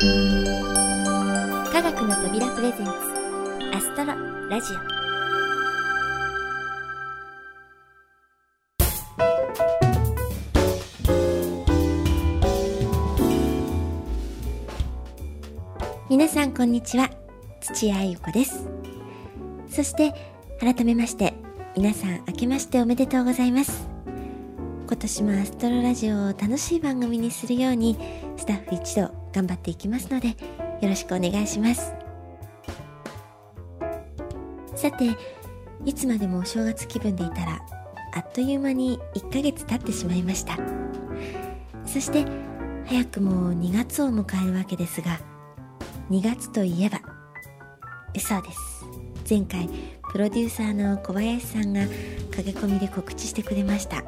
科学の扉プレゼンツアストロラジオ。皆さんこんにちは。土屋ゆ子です。そして改めまして皆さん明けましておめでとうございます。今年もアストロラジオを楽しい番組にするようにスタッフ一同頑張っていきますのでよろしくお願いします。さていつまでもお正月気分でいたらあっという間に1ヶ月経ってしまいました。そして早くも2月を迎えるわけですが2月といえばそうです。前回プロデューサーの小林さんが駆け込みで告知してくれました。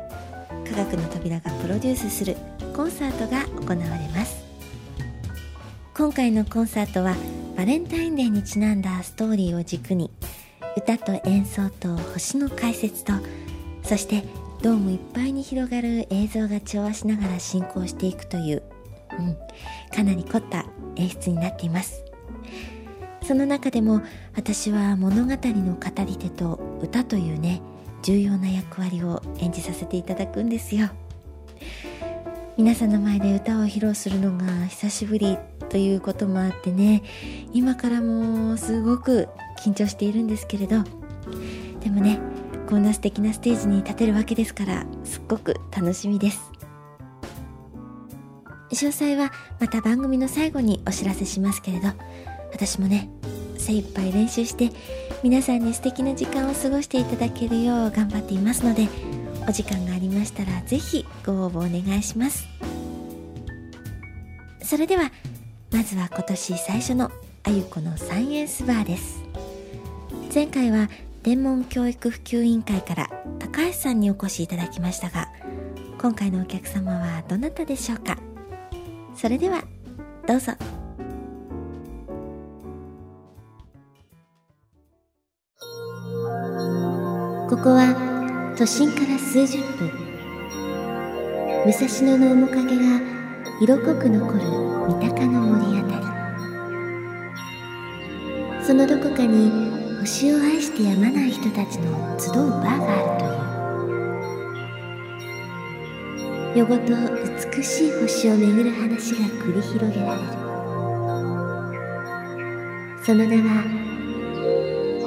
科学の扉がプロデュースするコンサートが行われます。今回のコンサートはバレンタインデーにちなんだストーリーを軸に歌と演奏と星の解説とそしてドームいっぱいに広がる映像が調和しながら進行していくという、うん、かなり凝った演出になっています。その中でも私は物語の語り手と歌というね重要な役割を演じさせていただくんですよ。皆さんの前で歌を披露するのが久しぶりということもあってね今からもすごく緊張しているんですけれどでもねこんな素敵なステージに立てるわけですからすっごく楽しみです。詳細はまた番組の最後にお知らせしますけれど私もね精一杯練習して皆さんに素敵な時間を過ごしていただけるよう頑張っていますのでお時間がありましたら是非ご応募お願いします。それではまずは今年最初のあゆこのサイエンスバーです。前回は天文教育普及委員会から高橋さんにお越しいただきましたが今回のお客様はどなたでしょうか？それではどうぞ。ここは都心から数十分。武蔵野の面影が色濃く残る三鷹の森あたり。そのどこかに星を愛してやまない人たちの集うバーがあるという。夜ごと美しい星を巡る話が繰り広げられる。その名は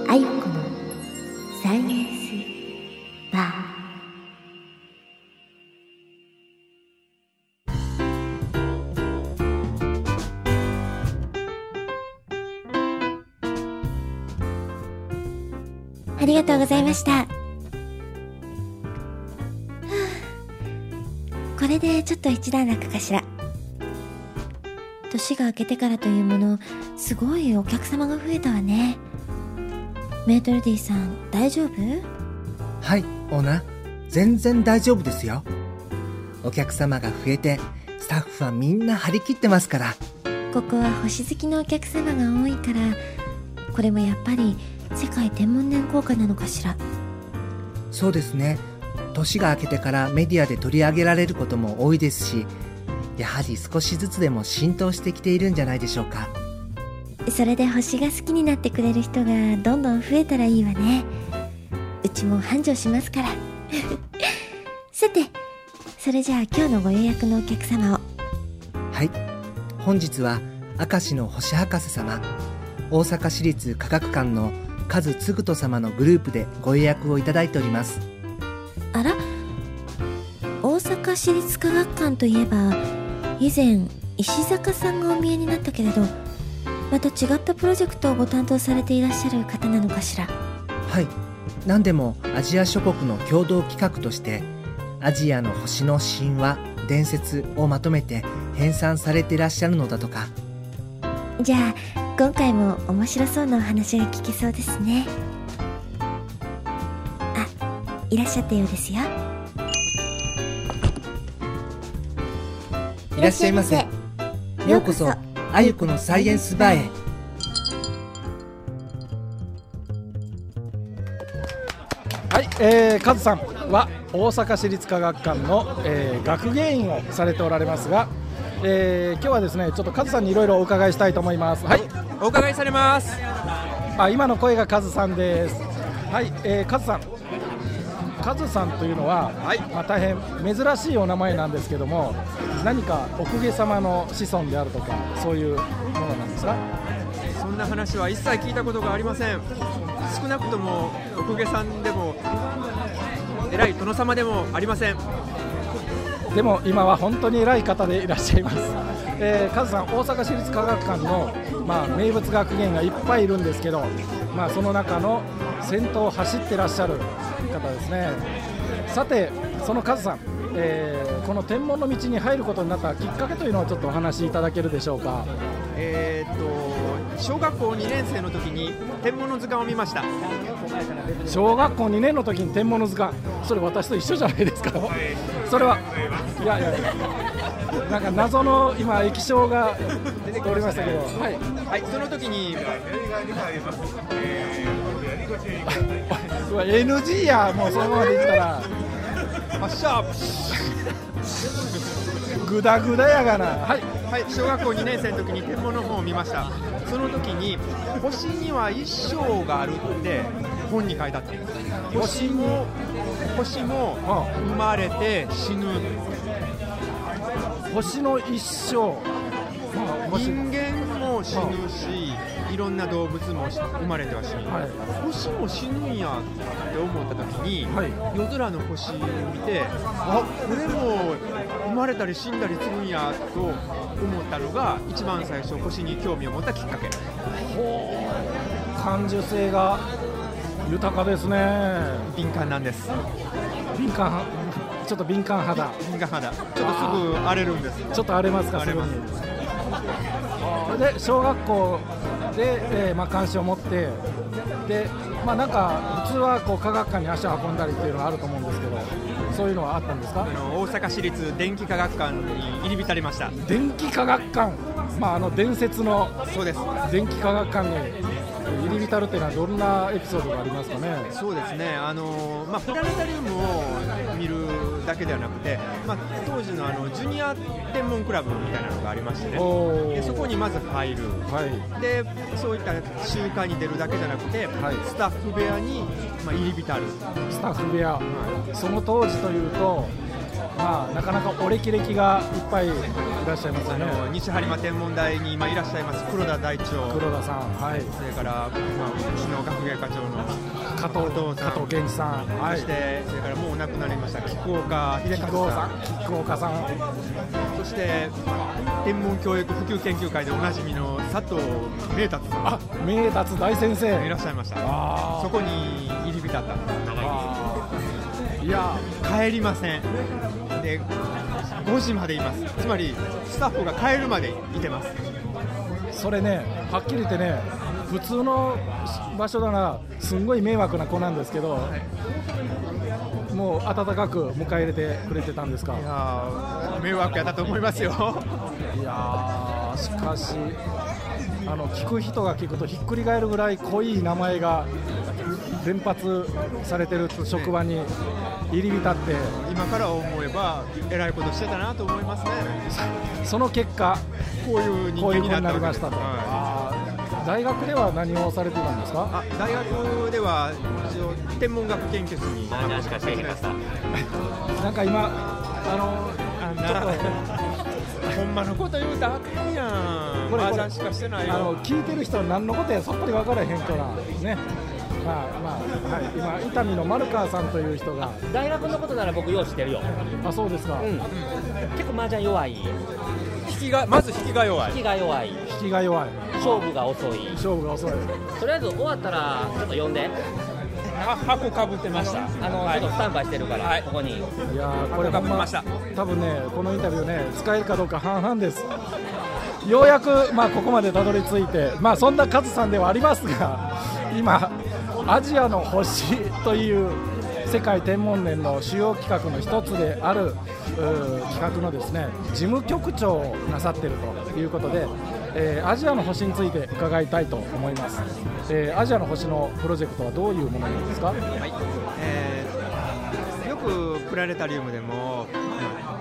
あゆこのサイました。これでちょっと一段落かしら。年が明けてからというものすごいお客様が増えたわね。メートルディさん大丈夫？はいオーナー。全然大丈夫ですよ。お客様が増えてスタッフはみんな張り切ってますから。ここは星好きのお客様が多いからこれもやっぱり世界天文年効果なのかしら？そうですね。年が明けてからメディアで取り上げられることも多いですしやはり少しずつでも浸透してきているんじゃないでしょうか。それで星が好きになってくれる人がどんどん増えたらいいわね。うちも繁盛しますから。さてそれじゃあ今日のご予約のお客様を。はい。本日は明石の星博士様大阪市立科学館のカズツグト様のグループでご予約をいただいております。あら大阪市立科学館といえば以前石坂さんがお見えになったけれどまた違ったプロジェクトをご担当されていらっしゃる方なのかしら？はい。何でもアジア諸国の共同企画としてアジアの星の神話伝説をまとめて編纂されていらっしゃるのだとか。じゃあ今回も面白そうなお話が聞けそうですね。あいらっしゃったようですよ。いらっしゃいませ。ようこそあゆこのサイエンスバーへ。はい、えー、カズさんは大阪市立科学館の、えー、学芸員をされておられますがえー、今日はですねちょっとカズさんにいろいろお伺いしたいと思います。はい。お伺いされます。あ今の声がカズさんです。はい、えー、カズさん。カズさんというのは、はい、まあ、大変珍しいお名前なんですけども何かお公家様の子孫であるとかそういうものなんですか？そんな話は一切聞いたことがありません。少なくともお公家さんでも偉い殿様でもありませんでも今は本当に偉い方でいらっしゃいます、えー、カズさん大阪市立科学館の、まあ、名物学芸員がいっぱいいるんですけど、まあ、その中の先頭を走ってらっしゃる方ですね。さてそのカズさん、えー、この天文の道に入ることになったきっかけというのをちょっとお話しいただけるでしょうか。えー、っと小学校2年生の時に天文の図鑑を見ました。小学校2年の時に天文の図鑑。それ私と一緒じゃないですか。それはいやいや。なんか謎の今液晶が出てきましたけど。はい、はい、その時に NG やもうそのままでいったら。発射グダグダやがな。はい、はい、小学校2年生の時に天文の本を見ました。その時に星には一生があるって本に書いてあった星も星も生まれて死ぬ星の一生。人間も死ぬし、いろんな動物も生まれては死ぬ、はい、星も死ぬんやって思った時に、はい、夜空の星を見てあこれも生まれたり死んだりするんやと思ったのが一番最初星に興味を持ったきっかけ。ほう。感受性が豊かですね。敏感なんです。敏感ちょっと敏感肌。敏感肌。ちょっとすぐ荒れるんです。ちょっと荒れますか荒れます。で小学校で、えーまあ、関心を持ってで、まあ、なんか普通はこう科学館に足を運んだりっていうのがあると思うんですけどそういうのはあったんですか？あの大阪市立電気科学館に入り浸りました。電気科学館、まあ、あの伝説のそうです。電気科学館に入り浸るっていうのはどんなエピソードがありますかね？そうですね。あの、まあ、プラネタリウムを見るだけではなくて、まあ、当時のあのジュニア天文クラブみたいなのがありましてね。でそこにまず入る、はい、でそういった集会に出るだけじゃなくて、はい、スタッフ部屋に、まあ、入り浸る。スタッフ部屋、はい、その当時というとまあ、なかなかお歴々がいっぱいいらっしゃいますよね。西播磨天文台に今いらっしゃいます黒田大長。黒田さん、はい、それから、まあ、うちの学芸課長の加藤加藤健一さん、はい、そしてそれからもう亡くなりました菊岡秀和さん。菊岡さんそして天文教育普及研究会でおなじみの佐藤明達さん。あ明達大先生。いらっしゃいました。そこに入り浸った。んですいや帰りませんで5時までいます。つまりスタッフが帰るまでいてます。それねはっきり言ってね普通の場所ならすんごい迷惑な子なんですけど、はい、もう温かく迎え入れてくれてたんですか？いや迷惑やったと思いますよ。いやしかしあの聞く人が聞くとひっくり返るぐらい濃い名前が連発されてる職場に入り浸って。今から思えばえらいことしてたなと思いますね。その結果こういう人間になりましたと、はい、大学では何をされてたんですか？あ大学では一応天文学研究室に。しかしてました。なんか今あのあちょっと。ほんまのこと言うたらあかんやん。これこれしかしてないあの聞いてる人は何のことやさっぱり分からへんからねまあまあ、はい、今伊丹の丸川さんという人が。大学のことなら僕よう知ってるよ。あそうですか、うん、結構麻雀弱い。引きがまず引きが弱い。引きが弱い。引きが弱い。勝負が遅い。勝負が遅い。とりあえず終わったらちょっと呼んで。箱かぶってました。あの、はい、ちょっとスタンバイしてるから、はい、ここに。いやこれほんま多分ねこのインタビューね使えるかどうか半々です。ようやく、まあ、ここまでたどり着いて、まあ、そんなカズさんではありますが今アジアの星という世界天文年の主要企画の一つである企画のですね事務局長をなさっているということで、えー、アジアの星について伺いたいと思います、えー、アジアの星のプロジェクトはどういうものなんですか、はい。えー、よくプラネタリウムでも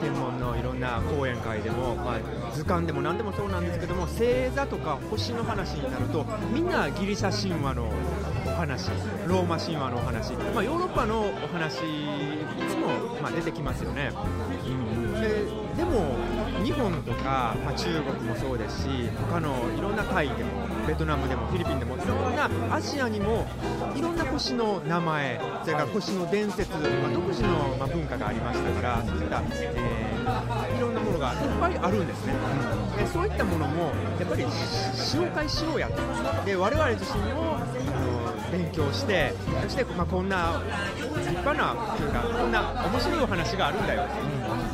天文のいろんな講演会でも、まあ、図鑑でも何でもそうなんですけども星座とか星の話になるとみんなギリシャ神話のお話ローマ神話のお話、まあ、ヨーロッパのお話いつも、まあ、出てきますよね。ででも日本とか、まあ、中国もそうですし他のいろんなタイでもベトナムでもフィリピンでもいろんなアジアにもいろんな星の名前それから星の伝説、まあ、独自の、まあ、文化がありましたからそういった、えー、いろんなものがいっぱいあるんですね、でそういったものもやっぱり紹介しようやと。で我々自身も勉強してそして、まあ、こんな立派なというかこんな面白いお話があるんだよ、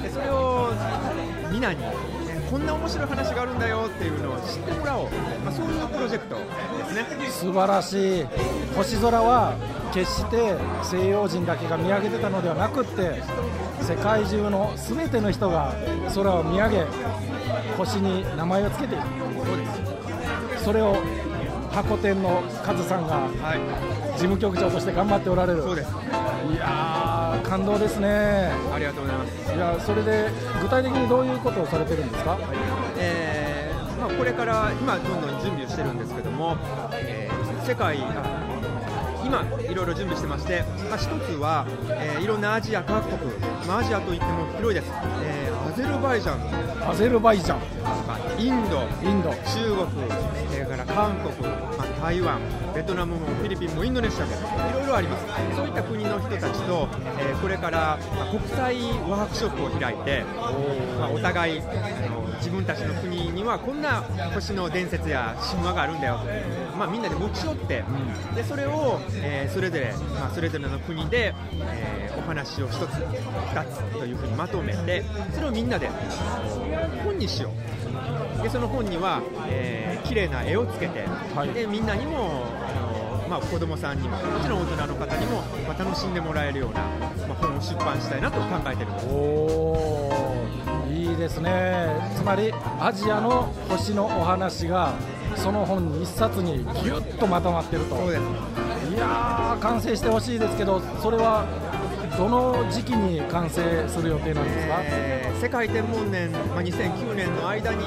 でそれをみんなにこんな面白い話があるんだよっていうのを知ってもらおう、まあ、そういうプロジェクトですね。素晴らしい。星空は決して西洋人だけが見上げてたのではなくって世界中の全ての人が空を見上げ星に名前を付けている。そうです。それを箱店のカズさんが事務局長として頑張っておられる、そうです。いや感動ですね。ありがとうございます。いやそれで具体的にどういうことをされてるんですか、はい、えー、まあ、これから今どんどん準備をしてるんですけども、えー、世界今いろいろ準備してまして、まあ、一つは、えー、いろんなアジア各国、まあ、アジアといっても広いです、えー、アゼルバイジャン。アゼルバイジャン、まあ、インドインド。中国それから韓国、まあ、台湾ベトナムもフィリピンもインドネシアもいろいろあります。そういった国の人たちと、えー、これから、まあ、国際ワークショップを開いてまあ、お互いあの自分たちの国にはこんな星の伝説や神話があるんだよまあ、みんなで持ち寄って、うん、でそれを、えー、それぞれ、まあ、それぞれの国で、えー、お話を1つ2つというふうにまとめてそれをみんなで本にしようでその本には、えー、綺麗な絵をつけて、はい、でみんなにもあの、まあ、子供さんにももちろん大人の方にも、まあ、楽しんでもらえるような、まあ、本を出版したいなと考えてるんです。おいいですね。つまりアジアの星のお話がその本1冊にぎゅっとまとまってると。そうです。いやー完成してほしいですけどそれはどの時期に完成する予定なんですか、えー、世界天文年、まあ、2009年の間に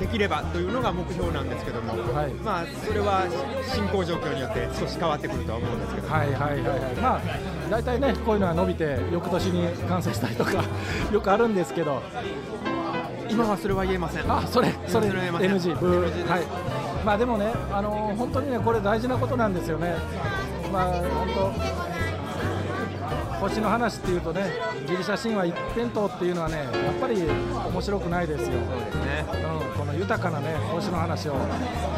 できればというのが目標なんですけども、はい、まあ、それは進行状況によって少し変わってくるとは思うんですけど、はいはいはいはいまあ、大体ね、こういうのは伸びて、翌年に完成したりとか よくあるんですけど、今はそれは言えません。あ、それ、それ、NG、ブー、はい。まあ、でもね、あのー、本当にね、これ大事なことなんですよね。まあ、本当。星の話っていうとねギリシャ神話一辺倒っていうのはねやっぱり面白くないですよ、そうですね。うん、この豊かなね星の話を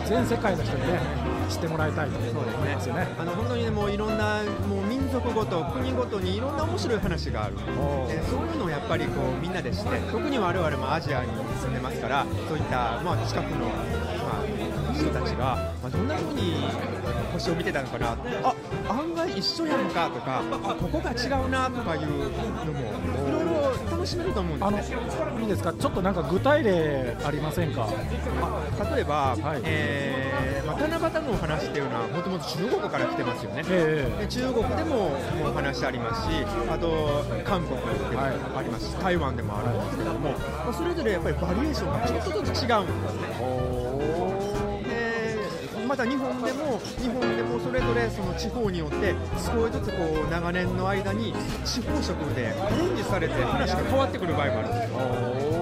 全世界の人にね知ってもらいたいと思いますよね、ね、あの本当に、ね、もういろんなもう民族ごと国ごとにいろんな面白い話がある。でそういうのをやっぱりこうみんなでして特に我々もアジアに住んでますからそういった、まあ、近くの、まあ、人たちが、まあ、どんなふうに星を見てたのかなあ案外一緒やんかとかあここが違うなとかいうのもいろいろ楽しめると思うんです、ね、いいですか？ちょっとなんか具体例ありませんか？あ例えば、はい、えー、まあ、七夕のお話っていうのはもともと中国から来てますよね、えー、で中国でもお話ありますしあと韓国でもありますし、はい、台湾でもあるんですけども、まあ、それぞれやっぱりバリエーションがちょっとずつ違うんですね。また日本でも日本でもそれぞれその地方によって少しずつこう長年の間に地方色でアレンジされて話が変わってくる場合もあるんですよ。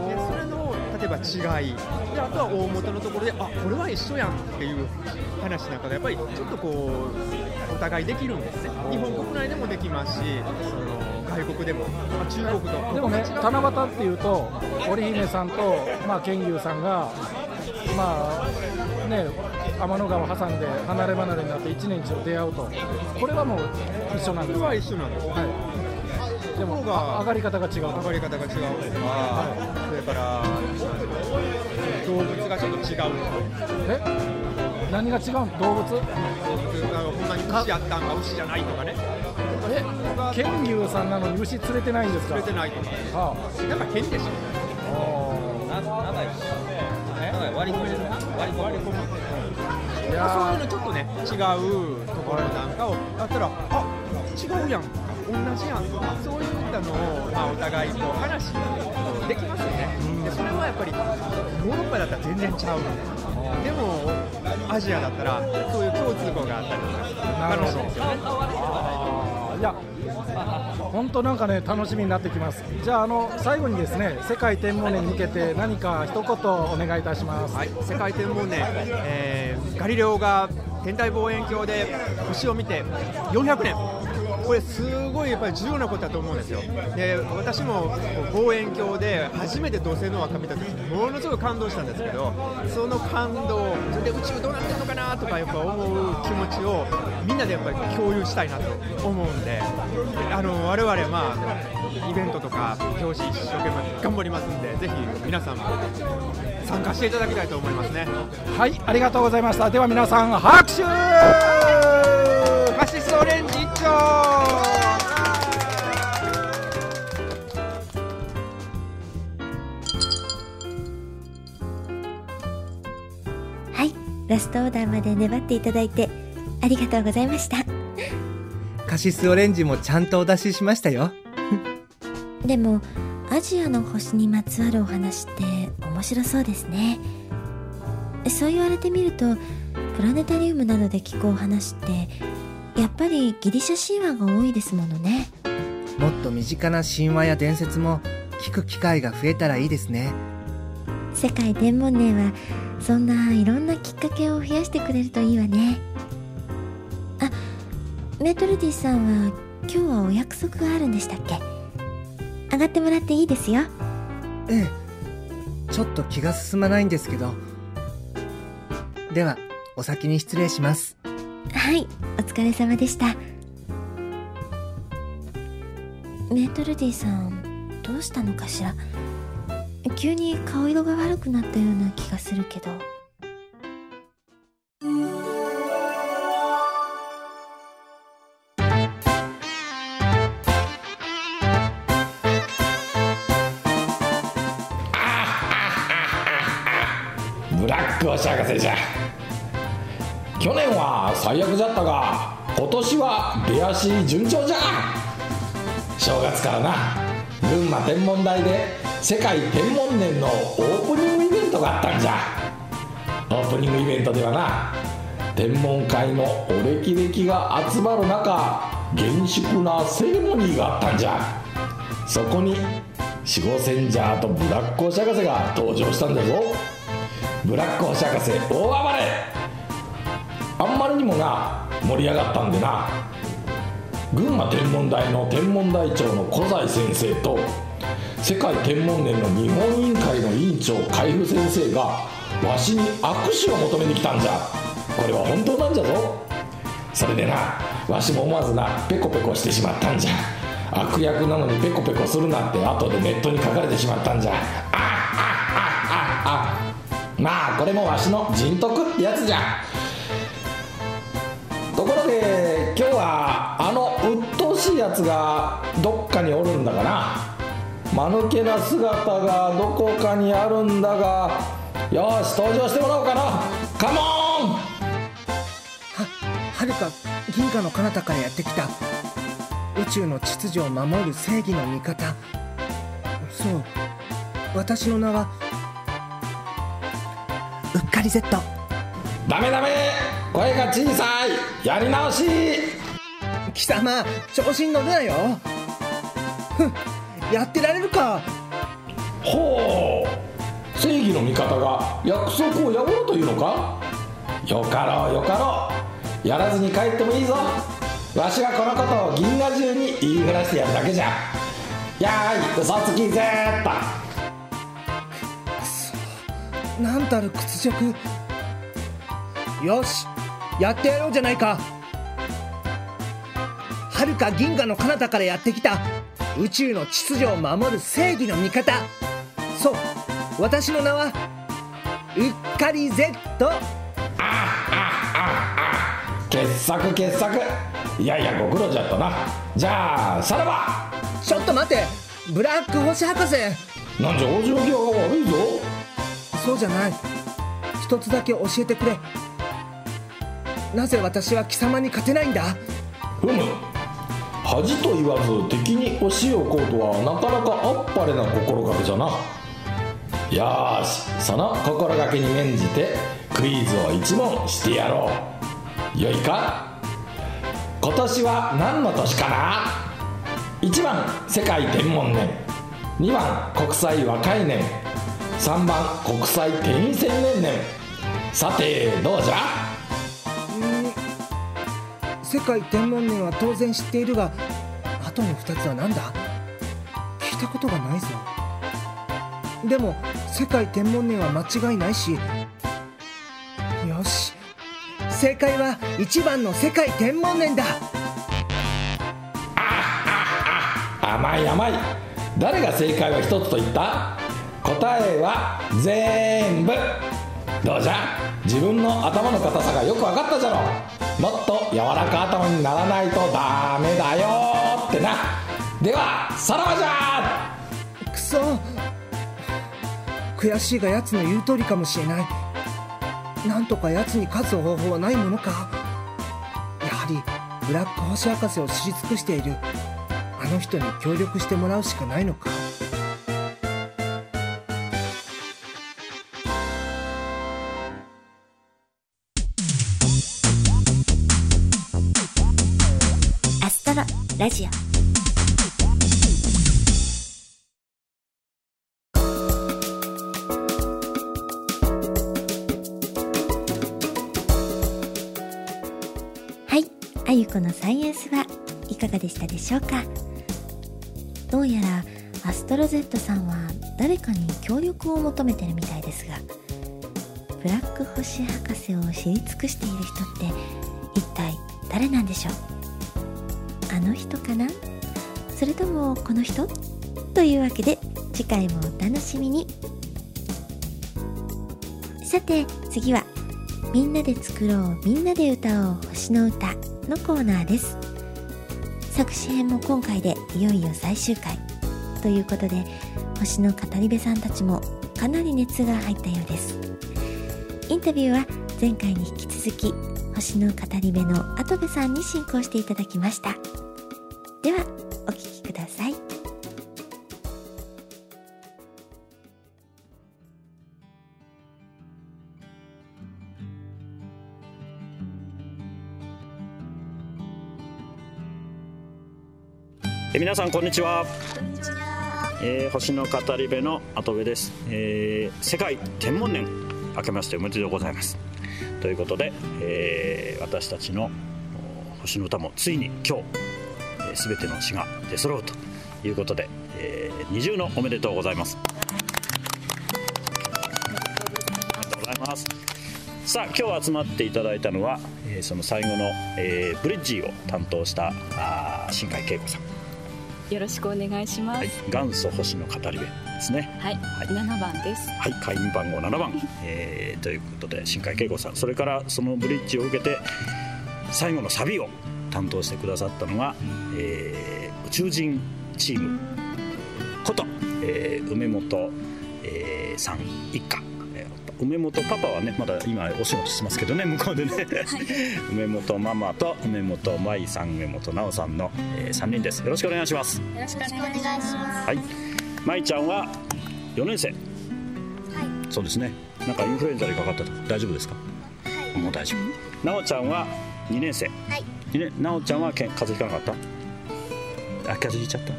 でそれの例えば違い。であとは大元のところであこれは一緒やんっていう話なんかがやっぱりちょっとこうお互いできるんですね。日本国内でもできますしその外国でも、まあ、中国とでもね七夕っていうと織姫さんと、まあ、剣牛さんがまあね天の川挟んで離れ離れになって一年一度出会うと。これはもう一緒なんです。これは一緒なんです、はい、でも上がり方が違う上がり方が違うとか、はい、それから動物がちょっと違うえ？何が違う動物？動物がほんまに牛やったんが牛じゃないとかね。え？剣牛さんなのに牛連れてないんですか？連れてないとか、はあ、なんか変でしょ。あ長いし割り込み割り込みそういうのちょっとね違うところなんかをやったらあ違うやん同じやんそういったのを、まあ、お互いこう話できますよね、でそれはやっぱりヨーロッパだったら全然ちゃうでもアジアだったらそういう共通項があったりとか楽しいですよね。いや本当なんかね楽しみになってきます。じゃああの最後にですね世界天文年に向けて何か一言お願いいたします、はい、世界天文年、えー、ガリレオが天体望遠鏡で星を見て400年。これすごいやっぱり重要なことだと思うんですよ。で私も望遠鏡で初めて土星の輪っか見た時ものすごい感動したんですけどその感動それで宇宙どうなってるのかなとかやっぱ思う気持ちをみんなでやっぱり共有したいなと思うんであの我々まあイベントとか表紙一生懸命頑張りますんでぜひ皆さんも参加していただきたいと思いますね。はいありがとうございました。では皆さん拍手シスオレンジ一丁。はいラストオーダーまで粘っていただいてありがとうございました。カシスオレンジもちゃんとお出ししましたよ。でもアジアの星にまつわるお話って面白そうですね。そう言われてみるとプラネタリウムなどで聞くお話ってやっぱりギリシャ神話が多いですものね。もっと身近な神話や伝説も聞く機会が増えたらいいですね。世界天文年はそんないろんなきっかけを増やしてくれるといいわね。あメートルディさんは今日はお約束があるんでしたっけ？上がってもらっていいですよ。ええ。ちょっと気が進まないんですけど。ではお先に失礼しますはいお疲れ様でした。メートルディさんどうしたのかしら？急に顔色が悪くなったような気がするけど。ブラックお博士じゃ去年は最悪じゃったが今年は出足順調じゃ。正月からな群馬天文台で世界天文年のオープニングイベントがあったんじゃ。オープニングイベントではな天文界のお歴々が集まる中厳粛なセレモニーがあったんじゃ。そこに守護センジャーとブラックお博士が登場したんだぞ。ブラック星博士大暴れ。あんまりにもな盛り上がったんでな群馬天文台の天文台長の小西先生と世界天文年の日本委員会の委員長海部先生がわしに握手を求めに来たんじゃ。これは本当なんじゃぞ。それでなわしも思わずなペコペコしてしまったんじゃ。悪役なのにペコペコするなって後でネットに書かれてしまったんじゃ。あああああ。まあこれもわしの人徳ってやつじゃ。ところで今日はあの鬱陶しいやつがどっかにおるんだがな。間抜けな姿がどこかにあるんだが。よし登場してもらおうかな。カモンははるか銀河の彼方からやってきた。宇宙の秩序を守る正義の味方。そう。私の名はうっかり Z ダメダメ声が小さい。やり直し。貴様調子に乗るなよ。ふんやってられるか。ほう。正義の味方が約束を破るというのか？よかろうよかろう。やらずに帰ってもいいぞ。わしがこのことを銀河中に言いふらしてやるだけじゃ。やーい嘘つきぜーっと。なんたる屈辱。よしやってやろうじゃないか。はるか銀河の彼方からやってきた。宇宙の秩序を守る正義の味方。そう私の名はうっかり Z 傑作傑作いやいやご苦労じゃったなじゃあさらばちょっと待ってブラック星博士なんじゃおじの際が悪いぞそうじゃない一つだけ教えてくれなぜ私は貴様に勝てないんだ？ふむ。恥と言わず敵に教えをこうとはなかなかあっぱれな心がけじゃな。よしその心がけに免じてクイズを一問してやろう。よいか？今年は何の年かな？1番世界天文年。2番国際和解年。3番国際天線年年さてどうじゃ？世界天文年は当然知っているがあとの2つは何だ？聞いたことがないぞ。でも世界天文年は間違いないし。よし。正解は1番の世界天文年だ。甘い甘い。誰が正解は一つと言った？答えは全部。どうじゃ？自分の頭の硬さがよく分かったじゃろ。もっと柔らか頭にならないとダメだよ。ってな。ではさらばじゃ。くそ。悔しいが奴の言う通りかもしれない。なんとか奴に勝つ方法はないものか。やはりブラック星博士を知り尽くしている。あの人に協力してもらうしかないのか。ラジオ。はいあゆこのサイエンスはいかがでしたでしょうか？どうやらアストロ Z さんは誰かに協力を求めてるみたいですがブラック星博士を知り尽くしている人って一体誰なんでしょう？あの人かな？それともこの人？というわけで次回もお楽しみに。さて次は「みんなで作ろうみんなで歌おう星の歌」のコーナーです。作詞編も今回でいよいよ最終回。ということで星の語り部さんたちもかなり熱が入ったようです。インタビューは前回に引き続き星の語り部の跡部さんに進行していただきました。ではお聴きください。え皆さんこんにちは。えー星の語り部の跡部です、えー世界天文年明けましておめでとうございます。ということで、えー私たちのお星の歌もついに今日、えー全ての詩が出揃うということで、えー二重のおめでとうございますありがとうございますさあ今日集まっていただいたのは、えーその最後の、えーブリッジを担当したあー新海恵子さんよろしくお願いします。はい、元祖星の語り部ですね。はい、はい7番です。はい、会員番号7番、えーということで新海恵子さん、それからそのブリッジを受けて最後のサビを担当してくださったのが、えー宇宙人チームこと、えー梅本、えーさん一家。えー梅本パパはねまだ今お仕事してますけどね向こうでね、梅本ママと梅本舞さん梅本直さんの、え3人ですよろしくお願いしますよろしくお願いします。はい、舞ちゃんは4年生。そうですね。なんかインフルエンザにかかったと大丈夫ですか？もう大丈夫。なおちゃんは2年生。はい。年なおちゃんはけん風邪ひかなかった？あ、風邪ひいちゃった。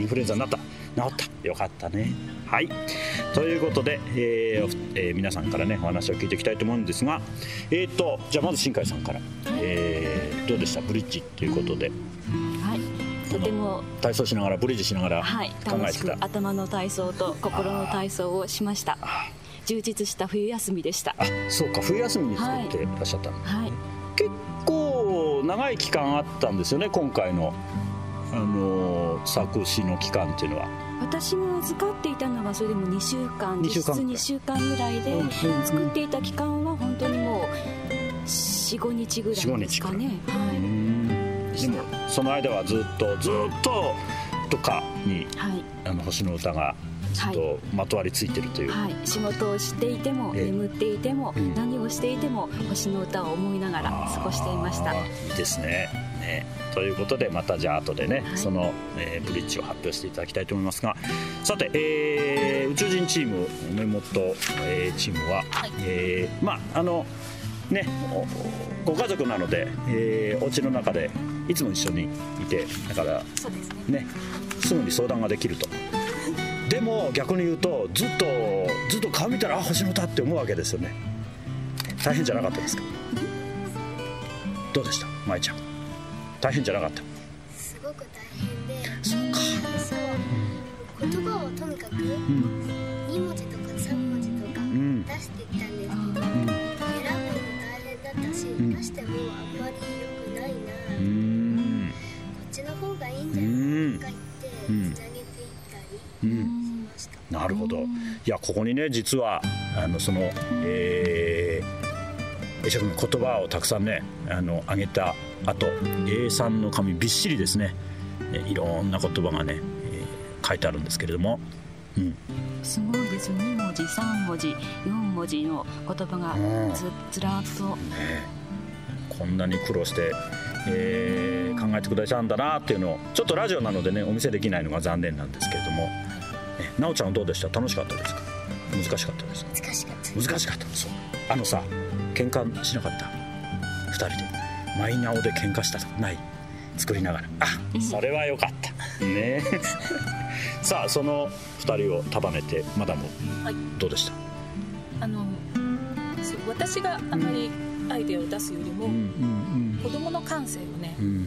インフルエンザになった。治った。よかったね。はい。ということで、えーおえー皆さんからねお話を聞いていきたいと思うんですが、えっ、とじゃあまず新海さんから、えーどうでした？ブリッジということではい、とても体操しながらブリッジしながらはい考え楽してくた。頭の体操と心の体操をしました。充実した冬休みでした。あそうか冬休みに作っていらっしゃったの、はい、結構長い期間あったんですよね今回の、あのー作詞の期間っていうのは。私が預かっていたのはそれでも2週間、実質2週間ぐらいで、うん。作っていた期間は本当にもう4、5日ぐらいですかね。はい、でもその間はずっとずっととかにはい。あの星の歌がずっとまとわりついてるという、はい、仕事をしていても、ええ。眠っていても、うん。何ををしていても星の歌を思いながら過ごしていました。いいですね。ね。ということでまたじゃあ後でね、はい、その、えー、ブリッジを発表していただきたいと思いますが。さて、えー、宇宙人チームメモと、えー、チームは、はい、えー、まああのねご家族なので、えー、お家の中でいつも一緒にいてだからね。ねすぐに相談ができると。でも逆に言うとずっとずっと顔見たらあ星の歌って思うわけですよね。大変じゃなかったですか？どうでした？舞ちゃん。大変じゃなかった？すごく大変で。そうか。そう言葉をとにかく2文字とか3文字とか出していったんですけど、うん、選ぶの大変だったし、うん、出してもあんまり良くないな、うん、こっちの方がいいんじゃないかってなるほど。いやここにね実はあのそのえー、一生懸命言葉をたくさんねあの上げたあと A3 の紙びっしりですねいろんな言葉がね、えー、書いてあるんですけれども、うん、すごいです2文字3文字4文字の言葉がず,、ずらっと、ね、こんなに苦労して、えー、考えてくださるんだなっていうのをちょっとラジオなのでねお見せできないのが残念なんですけれども、えなおちゃんはどうでした？楽しかったですか？難しかったですか？難しかった。難しかった。そう。あのさ喧嘩しなかった？2人で。マイナオで喧嘩したとかない？作りながら。あそれはよかった。ね。さあその2人を束ねてマダム、はい、どうでした？あの私があまりアイデアを出すよりも、うんうんうん、子供の感性をね、うん、なん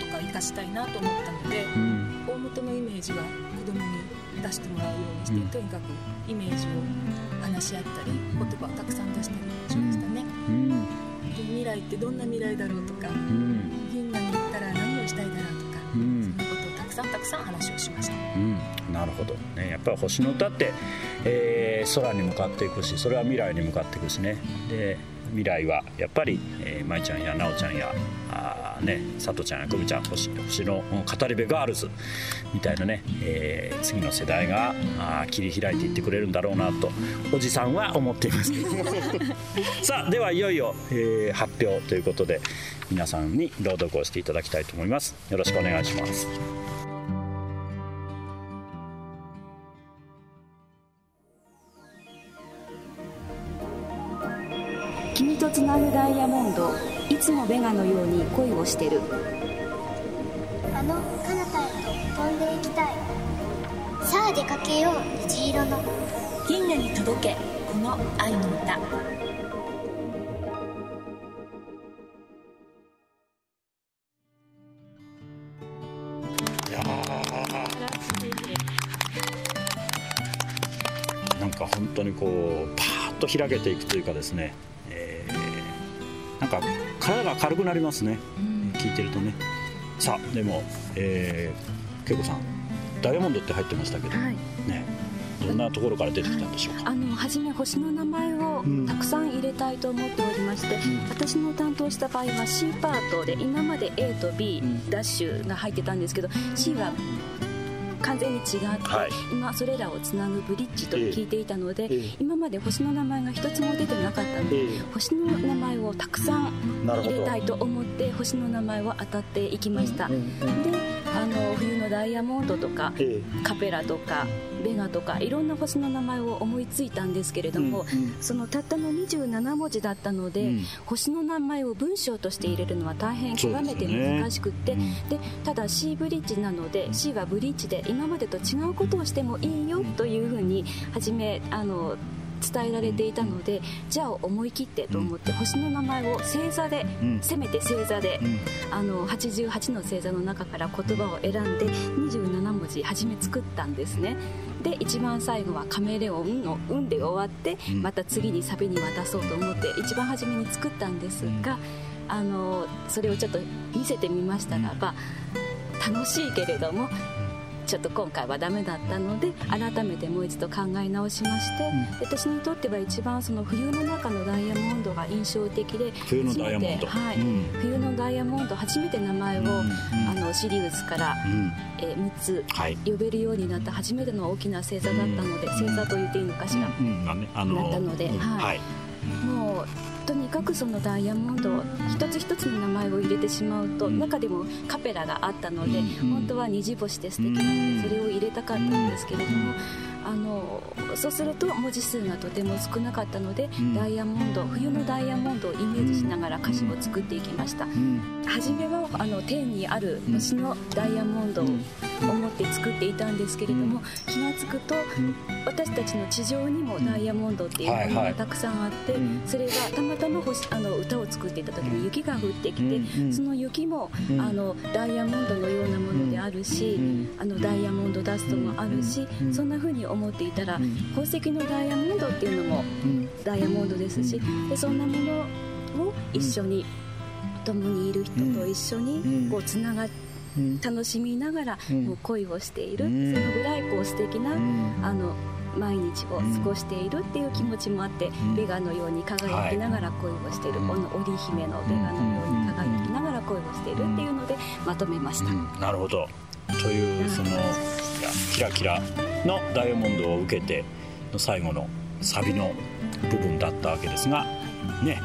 とか生かしたいなと思ったので、うん、大元のイメージは子供に出してもらうようにして、うん、とにかくイメージを話し合ったり言葉をたくさん出したりしましたね。うん。未来ってどんな未来だろうとか、うん、銀河に行ったら何をしたいだろうとか、うん、そんなことをたくさんたくさん話をしました、うん、なるほど、ね、やっぱり星の歌って、えー、空に向かっていくしそれは未来に向かっていくしね。で未来はやっぱり、えー、舞ちゃんや奈緒ちゃんやあ、ね、佐藤ちゃんや久美ちゃん星星の語り部ガールズみたいなね、えー、次の世代があ切り開いていってくれるんだろうなとおじさんは思っています。さあではいよいよ、えー、発表ということで皆さんに朗読をしていただきたいと思います。よろしくお願いします君とつなぐダイヤモンドいつもベガのように恋をしてる。あの彼方へと飛んでいきたい。さあ出かけよう虹色の。銀河に届けこの愛の歌。なんか本当にこうパーッと開けていくというかですねなんか体が軽くなりますね、うん、聞いてるとね。さあでも、えー、恵子さんダイヤモンドって入ってましたけど、はい、ねどんなところから出てきたんでしょうか、はい、あの初め星の名前をたくさん入れたいと思っておりまして、うん、私の担当した場合は C パートで今まで A と B、ダッシュが入ってたんですけど C は完全に違って、はい、今それらをつなぐブリッジと聞いていたので、えー、今まで星の名前が一つも出てなかったので、えー、星の名前をたくさん入れたいと思って星の名前を当たっていきました、であの冬のダイヤモンドとか、えー、カペラとかベガとかいろんな星の名前を思いついたんですけれども、うんうん、そのたったの27文字だったので、うん、星の名前を文章として入れるのは大変極めて難しくって、ね。うん、でただ C ブリッジなので C はブリッジで今までと違うことをしてもいいよというふうに初めあの伝えられていたのでじゃあ思い切ってと思って、星の名前を星座で、せめて星座で、あの88の星座の中から言葉を選んで27文字初め作ったんですね。で一番最後はカメレオンの「運」で終わってまた次にサビに渡そうと思って一番初めに作ったんですがあのそれをちょっと見せてみましたらば楽しいけれどもちょっと今回はダメだったので改めてもう一度考え直しまして、うん、私にとっては一番その冬の中のダイヤモンドが印象的で冬のダイヤモンド、はい、うん、冬のダイヤモンド初めて名前を、うん、あのシリウスから、うん、え6つ呼べるようになった初めての大きな星座だったので、星座と言っていいのかしら、なったので、はい、もうとにかくそのダイヤモンドを一つ一つの名前を入れてしまうと、中でもカペラがあったので、本当は虹星で素敵なのでそれを入れたかったんですけれどもあのそうすると文字数がとても少なかったので、ダイヤモンド冬のダイヤモンドをイメージしながら歌詞を作っていきました、初めはあの天にある星のダイヤモンドを思って作っていたんですけれども、気が付くと、私たちの地上にもダイヤモンドっていうものがたくさんあって、それがたまたま星あの歌を作っていた時に雪が降ってきて、その雪も、あのダイヤモンドのようなものであるし、あのダイヤモンドダストもあるし、そんな風に思っていたら、宝石のダイヤモンドっていうのもダイヤモンドですしでそんなものを一緒に、共にいる人と一緒にこうつながって。楽しみながらもう恋をしている、そのぐらいこう素敵な、あの毎日を過ごしているっていう気持ちもあって、ベガのように輝きながら恋をしている、この織姫のベガのように輝きながら恋をしているっていうのでまとめました。なるほど。というそのキラキラのダイヤモンドを受けての最後のサビの部分だったわけですがね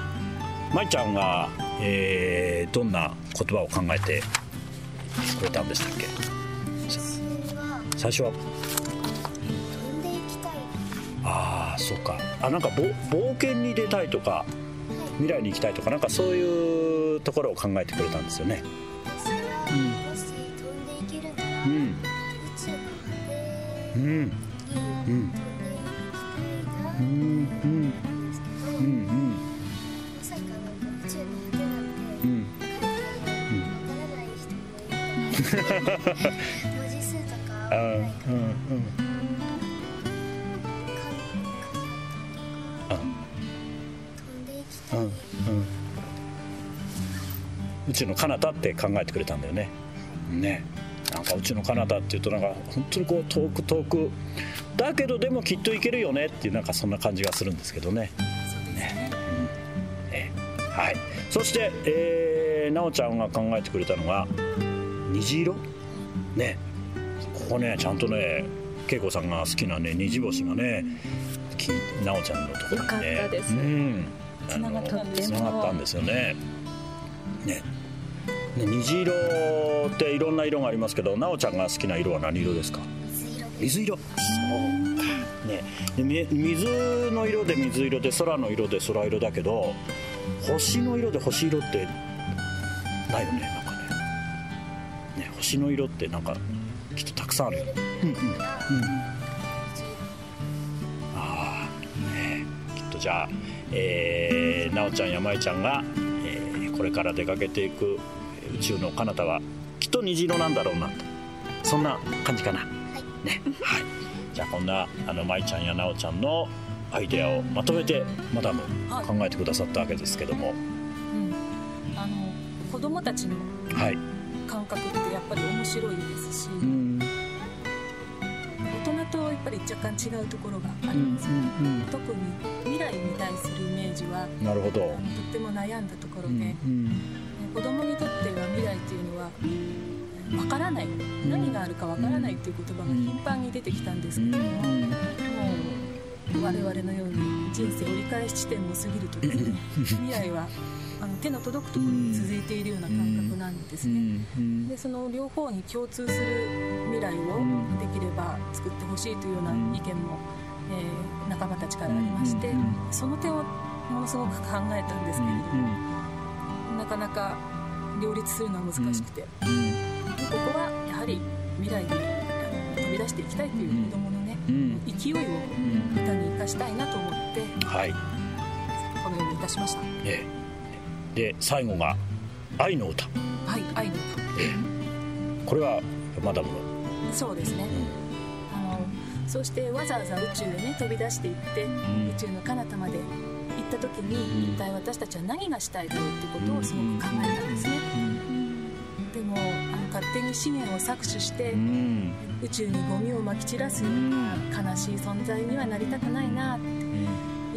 舞ちゃんが、えー、どんな言葉を考えてくれたんでしたっけ？最初は？ああそうか。あなんか冒険に出たいとか未来に行きたいとかなんかそういうところを考えてくれたんですよね。うんうんうんうんうん文字数とかうんうんうんうんうん宇宙の彼方って考えてくれたんだよねねかうちのカナダっていうとなんか本当にこう遠く遠くだけどでもきっと行けるよねっていうなんかそんな感じがするんですけどね。ね。はい、そして、えー、なおちゃんが考えてくれたのが虹色？ね。ここねちゃんとね恵子さんが好きなね虹星がねなおちゃんのところにね。うん。つながったんですよね。ね虹色っていろんな色がありますけど奈緒ちゃんが好きな色は何色ですか？水色。そうかねで水の色で水色で空の色で空色だけど星の色で星色ってないよねなんかね。ね星の色ってなんかきっとたくさんあるようんうんうん。ああね。きっとじゃあえー、なおちゃんやまいちゃんが、えー、これから出かけていく宇宙の彼方はきっと虹色なんだろうなと。そんな感じかな、はい、ね。はい。じゃあこんなあの舞ちゃんやなおちゃんのアイデアをまとめてマダム考えてくださったわけですけども、はい、うん、あの子供たちの感覚ってやっぱり面白いですし、はい、大人とやっぱり若干違うところがあります、うんうんうん、特に未来に対するイメージはなるほど。とっても悩んだところで、うんうん子供にとっては未来っていうのはわからない。何があるかわからないっていう言葉が頻繁に出てきたんですけれども、もう我々のように人生折り返し地点を過ぎるとですね未来はあの手の届くところに続いているような感覚なんですね。でその両方に共通する未来をできれば作ってほしいというような意見も、えー、仲間たちからありましてその点をものすごく考えたんですけれども。なかなか両立するのは難しくて、でここはやはり未来に飛び出していきたいという子どものね、勢いを歌に生かしたいなと思って、はい、このようにいたしました、ええ、で最後が「愛の歌」はい愛の歌、ええ、これはマダムのそうですね、うん、あのそしてわざわざ宇宙へね飛び出していって、うん、宇宙の彼方まで時に一体私たちは何がしたいだろうってことをすごく考えたんですね、でもあの勝手に資源を搾取して、宇宙にゴミをまき散らすような悲しい存在にはなりたくないなって、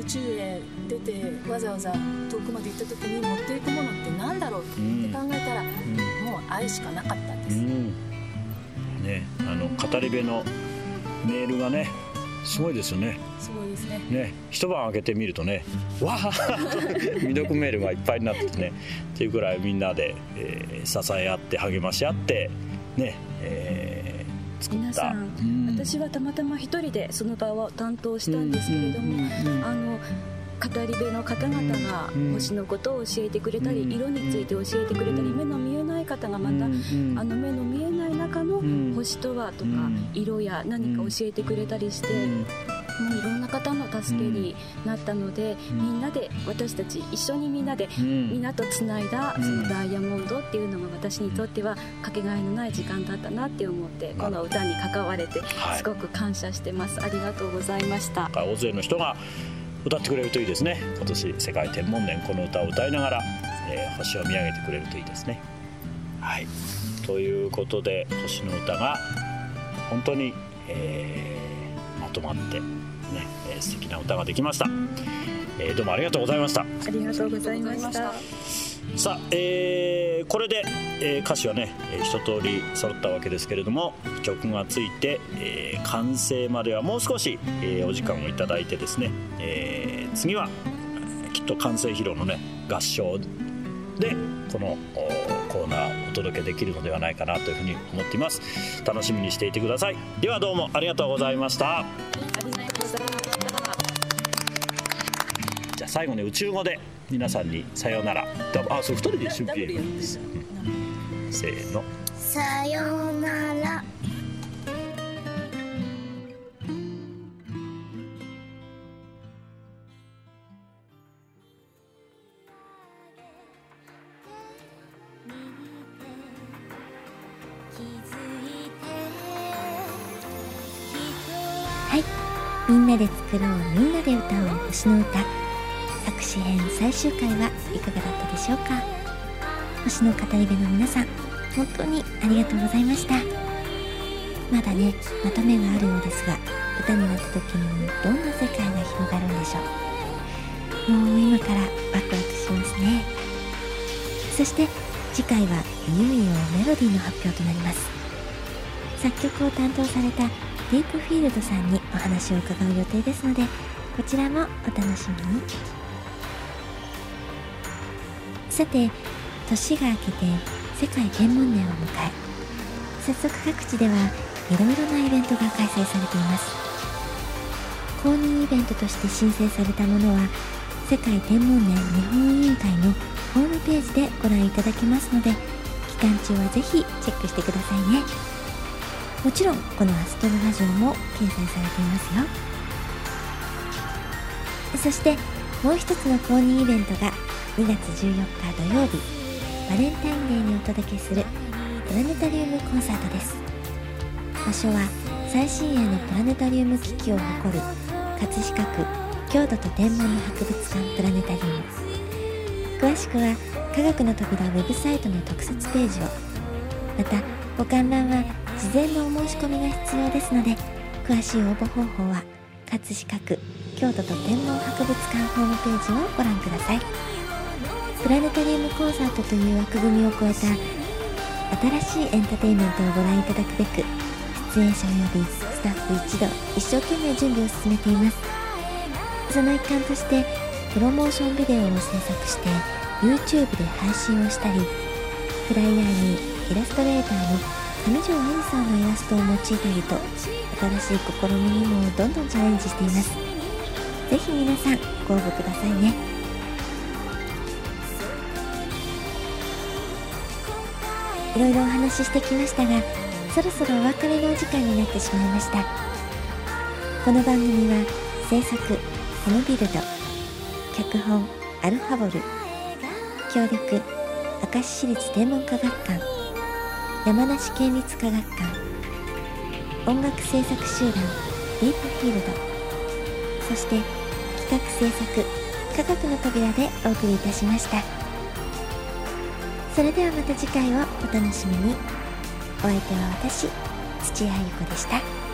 宇宙へ出てわざわざ遠くまで行った時に持っていくものって何だろうって考えたら、もう愛しかなかったんです、ねあの語り部のメールがねすごいですよねそうですね。ね一晩開けてみるとねわあ 未読メールがいっぱいになっててねっていうくらいみんなで、えー、支え合って励まし合ってね、えー、作皆さん、私はたまたま一人でその場を担当したんですけれども、あの語り部の方々が星のことを教えてくれたり、色について教えてくれたり目の見えない方がまた、あの目の見えない中の星とはとか、色や何か教えてくれたりして。もういろんな方の助けになったので、みんなで私たち一緒にみんなで、みんなとつないだそのダイヤモンドっていうのが私にとってはかけがえのない時間だったなって思ってこの歌に関われてすごく感謝してます、ありがとうございました。大勢の人が歌ってくれるといいですね。今年世界天文年この歌を歌いながら、えー、星を見上げてくれるといいですね。はい。ということで星の歌が本当に、えー、まとまってね、えー、素敵な歌ができました、えー、どうもありがとうございました。ありがとうございました。さあ、えー、これで、えー、歌詞はね一通り揃ったわけですけれども曲がついて、えー、完成まではもう少し、えー、お時間をいただいてですね、えー、次はきっと完成披露のね合唱でこのコーナーをお届けできるのではないかなというふうに思っています。楽しみにしていてください。ではどうもありがとうございましたゃあ最後に宇宙語で皆さんにさようなら。あそう2人で一緒に言えばいいです、うん、せーの。さようなら。はい。みんなで作ろう。みんなで歌おう。星の歌作詞編最終回はいかがだったでしょうか？星の語り部の皆さん本当にありがとうございました。まだねまとめがあるようですが歌になった時にどんな世界が広がるんでしょう？もう今からワクワクしますね。そして次回はいよいよメロディーの発表となります。作曲を担当されたディープフィールドさんにお話を伺う予定ですのでこちらもお楽しみに。さて年が明けて世界天文年を迎え早速各地ではいろいろなイベントが開催されています。公認イベントとして申請されたものは世界天文年日本委員会のホームページでご覧いただけますので期間中はぜひチェックしてくださいね。もちろんこのアストロラジオも掲載されていますよ。そしてもう一つの公認イベントが2月14日土曜日バレンタインデーにお届けするプラネタリウムコンサートです。場所は最新鋭のプラネタリウム機器を誇る葛飾区郷土と天文の博物館プラネタリウム。詳しくは科学の扉ウェブサイトの特設ページを。またご観覧は事前のお申し込みが必要ですので詳しい応募方法は葛飾区京都と天文博物館ホームページをご覧ください。プラネタリウムコンサートという枠組みを超えた新しいエンターテインメントをご覧いただくべく出演者及びスタッフ一同一生懸命準備を進めています。その一環としてプロモーションビデオを制作して YouTube で配信をしたりフライヤーにイラストレーターの上条愛さんのイラストを用いたりと新しい試みにもどんどんチャレンジしています。ぜひ皆さんご応募くださいね。いろいろお話ししてきましたがそろそろお別れのお時間になってしまいました。この番組は制作ホムビルド脚本アルファボル協力明石市立天文科学館山梨県立科学館音楽制作集団ディープフィールドそして企画制作科学の扉でお送りいたしました。それではまた次回をお楽しみに。お相手は私土屋ゆ子でした。